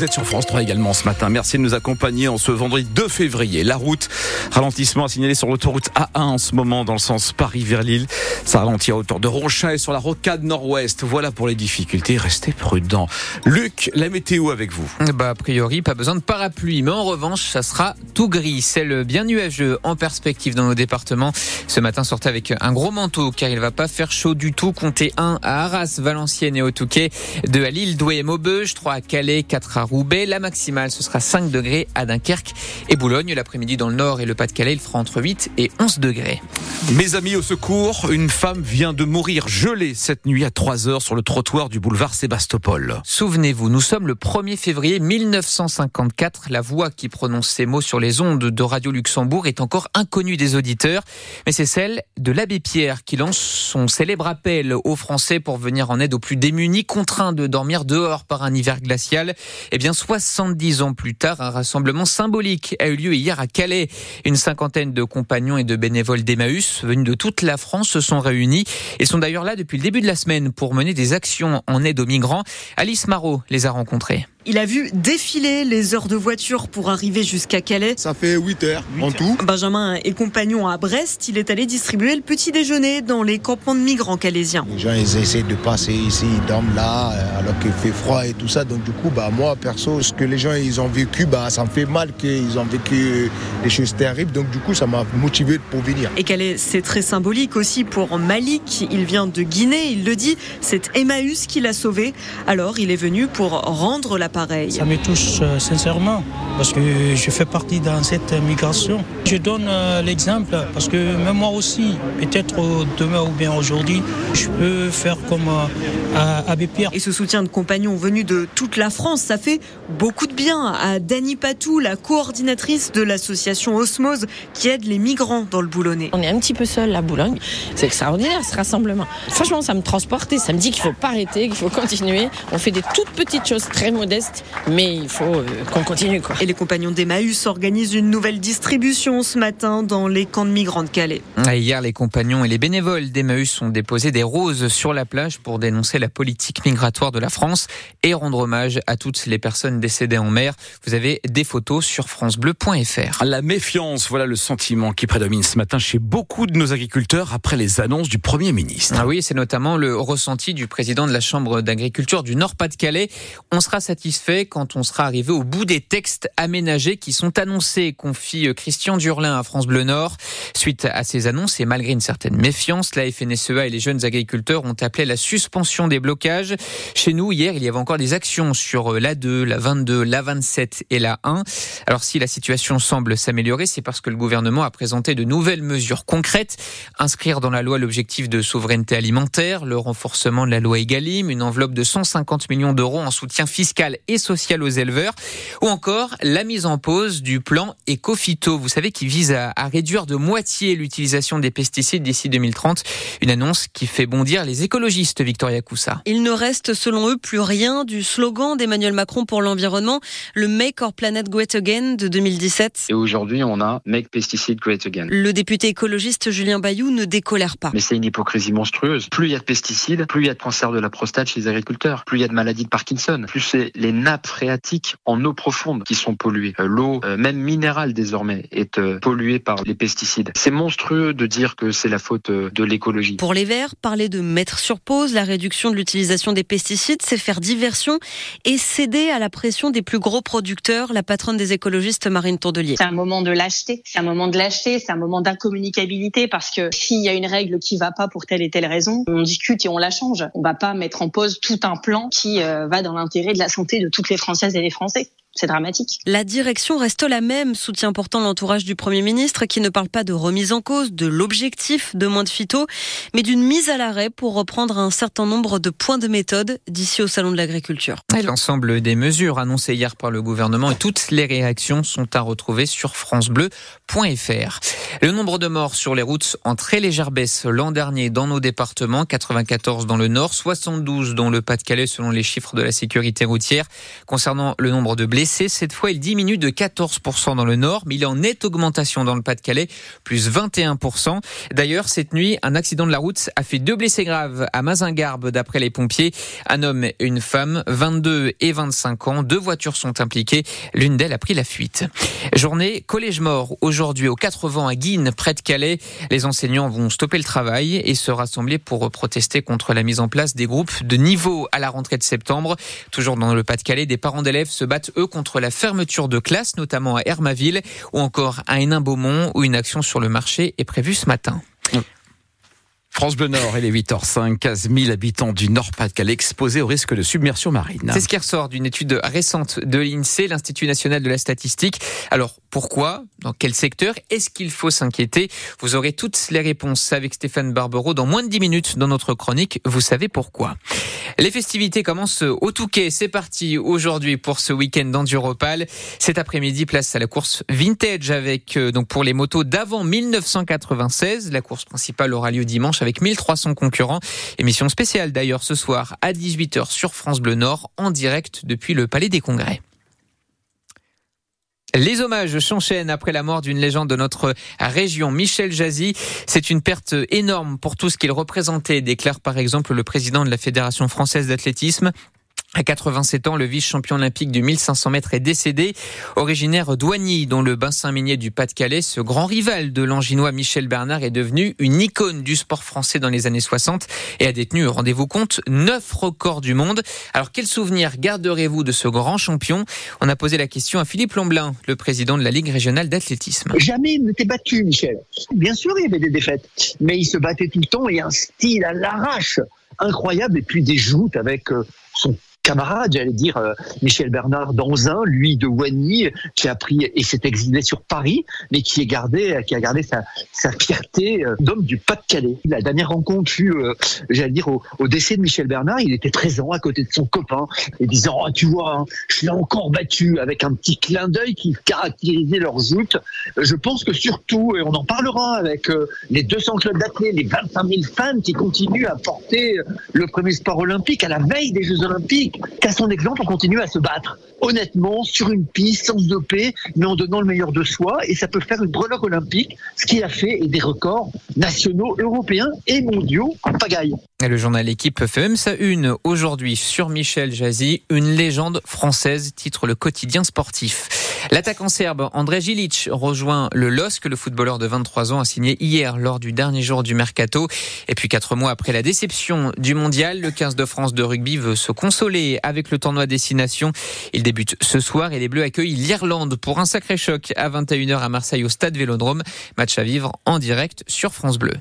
vous êtes sur France 3 également ce matin. Merci de nous accompagner en ce vendredi 2 février. La route, ralentissement à signaler sur l'autoroute A1 en ce moment dans le sens Paris vers Lille. Ça ralentit à hauteur de Ronchin et sur la rocade nord-ouest. Voilà pour les difficultés. Restez prudents. Luc, la météo avec vous. Bah, a priori, pas besoin de parapluie. Mais en revanche, ça sera tout gris. Ciel bien nuageux en perspective dans nos départements. Ce matin, sortez avec un gros manteau car il va pas faire chaud du tout. Comptez 1 à Arras, Valenciennes et au Touquet. 2 à Lille, Douai et Maubeuge. 3 à Calais, 4 à Roubaix. La maximale, ce sera 5 degrés à Dunkerque et Boulogne. L'après-midi dans le nord et le Pas-de-Calais, il fera entre 8 et 11 degrés. Mes amis au secours, une femme vient de mourir gelée cette nuit à 3 heures sur le trottoir du boulevard Sébastopol. Souvenez-vous, nous sommes le 1er février 1954. La voix qui prononce ces mots sur les ondes de Radio Luxembourg est encore inconnue des auditeurs, mais c'est celle de l'abbé Pierre qui lance son célèbre appel aux Français pour venir en aide aux plus démunis, contraints de dormir dehors par un hiver glacial. Eh bien, 70 ans plus tard, un rassemblement symbolique a eu lieu hier à Calais. Une cinquantaine de compagnons et de bénévoles d'Emmaüs venus de toute la France se sont réunis et sont d'ailleurs là depuis le début de la semaine pour mener des actions en aide aux migrants. Alice Marot les a rencontrés. Il a vu défiler les heures de voiture pour arriver jusqu'à Calais. Ça fait 8 heures en tout. Benjamin est compagnon à Brest. Il est allé distribuer le petit déjeuner dans les campements de migrants calaisiens. Les gens, ils essaient de passer ici, ils dorment là, euh, alors qu'il fait froid et tout ça. Donc du coup, bah, moi, perso, ce que les gens, ils ont vécu, bah, ça me fait mal qu'ils ont vécu des choses terribles. Donc du coup, ça m'a motivé pour venir. Et Calais, c'est très symbolique aussi pour Malik. Il vient de Guinée, il le dit. C'est Emmaüs qui l'a sauvé. Alors, il est venu pour rendre la Ça me touche euh, sincèrement parce que je fais partie dans cette migration. Je donne euh, l'exemple parce que même moi aussi, peut-être demain ou bien aujourd'hui, je peux faire comme euh, Abbé Pierre. Et ce soutien de compagnons venus de toute la France, ça fait beaucoup de bien à Dani Patou, la coordinatrice de l'association Osmose qui aide les migrants dans le Boulonnais. On est un petit peu seul à Boulogne. C'est extraordinaire ce rassemblement. Franchement, ça me transporte et ça me dit qu'il faut pas arrêter, qu'il faut continuer. On fait des toutes petites choses très modestes, mais il faut euh, qu'on continue. Quoi. Et les compagnons d'Emmaüs organisent une nouvelle distribution ce matin dans les camps de migrants de Calais. Hier, les compagnons et les bénévoles d'Emmaüs ont déposé des roses sur la plage pour dénoncer la politique migratoire de la France et rendre hommage à toutes les personnes décédées en mer. Vous avez des photos sur francebleu.fr. La méfiance, voilà le sentiment qui prédomine ce matin chez beaucoup de nos agriculteurs après les annonces du Premier ministre. Ah oui, c'est notamment le ressenti du président de la Chambre d'agriculture du Nord-Pas-de-Calais. On sera satisfait quand on sera arrivé au bout des textes aménagés qui sont annoncés, confie Christian Durlin à France Bleu Nord. Suite à ces annonces et malgré une certaine méfiance, la FNSEA et les jeunes agriculteurs ont appelé la suspension des blocages. Chez nous, hier, il y avait encore des actions sur l'A2, la 22, la 27 et la 1. Alors si la situation semble s'améliorer, c'est parce que le gouvernement a présenté de nouvelles mesures concrètes. Inscrire dans la loi l'objectif de souveraineté alimentaire, le renforcement de la loi Egalim, une enveloppe de 150 millions d'euros en soutien fiscal et social aux éleveurs, ou encore la mise en pause du plan Ecofito, vous savez, qui vise à, à réduire de moitié l'utilisation des pesticides d'ici 2030. Une annonce qui fait bondir les écologistes, Victoria Coussa. Il ne reste selon eux plus rien du slogan d'Emmanuel Macron pour l'environnement, le Make Our Planet Great Again de 2017. Et aujourd'hui, on a Make Pesticide Great Again. Le député écologiste Julien Bayou ne décolère pas. Mais c'est une hypocrisie monstrueuse. Plus il y a de pesticides, plus il y a de cancer de la prostate chez les agriculteurs, plus il y a de maladies de Parkinson, plus c'est les nappes phréatiques en eau profonde qui sont polluées. Euh, L'eau, euh, même minérale désormais, est euh, polluée par les pesticides. C'est monstrueux de dire que c'est la faute de l'écologie. Pour les Verts, parler de mettre sur pause la réduction de l'utilisation des pesticides, c'est faire diversion et céder à la pression des plus gros producteurs, la patronne des écologistes Marine Tourdelier. C'est un moment de lâcheté, c'est un moment de lâcheté, c'est un moment d'incommunicabilité parce que s'il y a une règle qui va pas pour telle et telle raison, on discute et on la change. On va pas mettre en pause tout un plan qui euh, va dans l'intérêt de la santé de toutes les Françaises et les Français. C'est dramatique. La direction reste la même, soutient pourtant l'entourage du Premier ministre qui ne parle pas de remise en cause, de l'objectif de moins de phyto, mais d'une mise à l'arrêt pour reprendre un certain nombre de points de méthode d'ici au Salon de l'Agriculture. L'ensemble des mesures annoncées hier par le gouvernement et toutes les réactions sont à retrouver sur francebleu.fr. Le nombre de morts sur les routes en très légère baisse l'an dernier dans nos départements, 94 dans le nord, 72 dans le Pas-de-Calais selon les chiffres de la sécurité routière. Concernant le nombre de blessés, Cette fois, il diminue de 14% dans le nord, mais il est en nette augmentation dans le Pas-de-Calais, plus 21%. D'ailleurs, cette nuit, un accident de la route a fait deux blessés graves à Mazingarbe, d'après les pompiers. Un homme et une femme, 22 et 25 ans. Deux voitures sont impliquées. L'une d'elles a pris la fuite. Journée collège mort aujourd'hui au 80 à Guine, près de Calais. Les enseignants vont stopper le travail et se rassembler pour protester contre la mise en place des groupes de niveau à la rentrée de septembre. Toujours dans le Pas-de-Calais, des parents d'élèves se battent eux contre la fermeture de classes, notamment à Hermaville ou encore à Hénin-Beaumont où une action sur le marché est prévue ce matin. France Bleu Nord, et les 8h05. 15 000 habitants du Nord-Pas-de-Calais exposés au risque de submersion marine. C'est ce qui ressort d'une étude récente de l'INSEE, l'Institut national de la statistique. Alors, pourquoi Dans quel secteur Est-ce qu'il faut s'inquiéter? Vous aurez toutes les réponses avec Stéphane Barbero dans moins de 10 minutes dans notre chronique. Vous savez pourquoi. Les festivités commencent au Touquet. C'est parti aujourd'hui pour ce week-end d'Enduropal. Cet après-midi, place à la course vintage avec, euh, donc pour les motos d'avant 1996. La course principale aura lieu dimanche avec 1300 concurrents. Émission spéciale d'ailleurs ce soir à 18h sur France Bleu Nord en direct depuis le Palais des Congrès. Les hommages s'enchaînent après la mort d'une légende de notre région, Michel Jazzy. C'est une perte énorme pour tout ce qu'il représentait, déclare par exemple le président de la Fédération française d'athlétisme. À 87 ans, le vice-champion olympique du 1500 mètres est décédé. Originaire d'Oigny, dont le bassin minier du Pas-de-Calais, ce grand rival de l'anginois Michel Bernard est devenu une icône du sport français dans les années 60 et a détenu, rendez-vous compte, neuf records du monde. Alors, quel souvenir garderez-vous de ce grand champion? On a posé la question à Philippe Lomblin, le président de la Ligue régionale d'athlétisme. Jamais il n'était battu, Michel. Bien sûr, il y avait des défaites, mais il se battait tout le temps et un style à l'arrache incroyable et puis des joutes avec euh, son camarade, j'allais dire euh, Michel Bernard Danzin, lui de Wany, qui a pris et s'est exilé sur Paris, mais qui, est gardé, qui a gardé sa, sa fierté euh, d'homme du Pas-de-Calais. La dernière rencontre fut, euh, j'allais dire, au, au, décès de Michel Bernard, il était présent à côté de son copain, et disant oh, Tu vois, hein, je l'ai encore battu, avec un petit clin d'œil qui caractérisait leur joute. Je pense que surtout, et on en parlera avec les 200 clubs d'athlètes, les 25 000 fans qui continuent à porter le premier sport olympique à la veille des Jeux olympiques qu'à son exemple, on continue à se battre honnêtement sur une piste, sans se doper, mais en donnant le meilleur de soi. Et ça peut faire une breloque olympique, ce qui a fait des records nationaux, européens et mondiaux en pagaille. Le journal Équipe fait même sa une aujourd'hui sur Michel Jazzy, une légende française, titre le quotidien sportif. L'attaquant serbe André Gilic rejoint le LOSC. Le footballeur de 23 ans a signé hier lors du dernier jour du mercato. Et puis quatre mois après la déception du mondial, le 15 de France de rugby veut se consoler avec le tournoi Destination. Il débute ce soir et les Bleus accueillent l'Irlande pour un sacré choc à 21h à Marseille au stade Vélodrome. Match à vivre en direct sur France Bleu.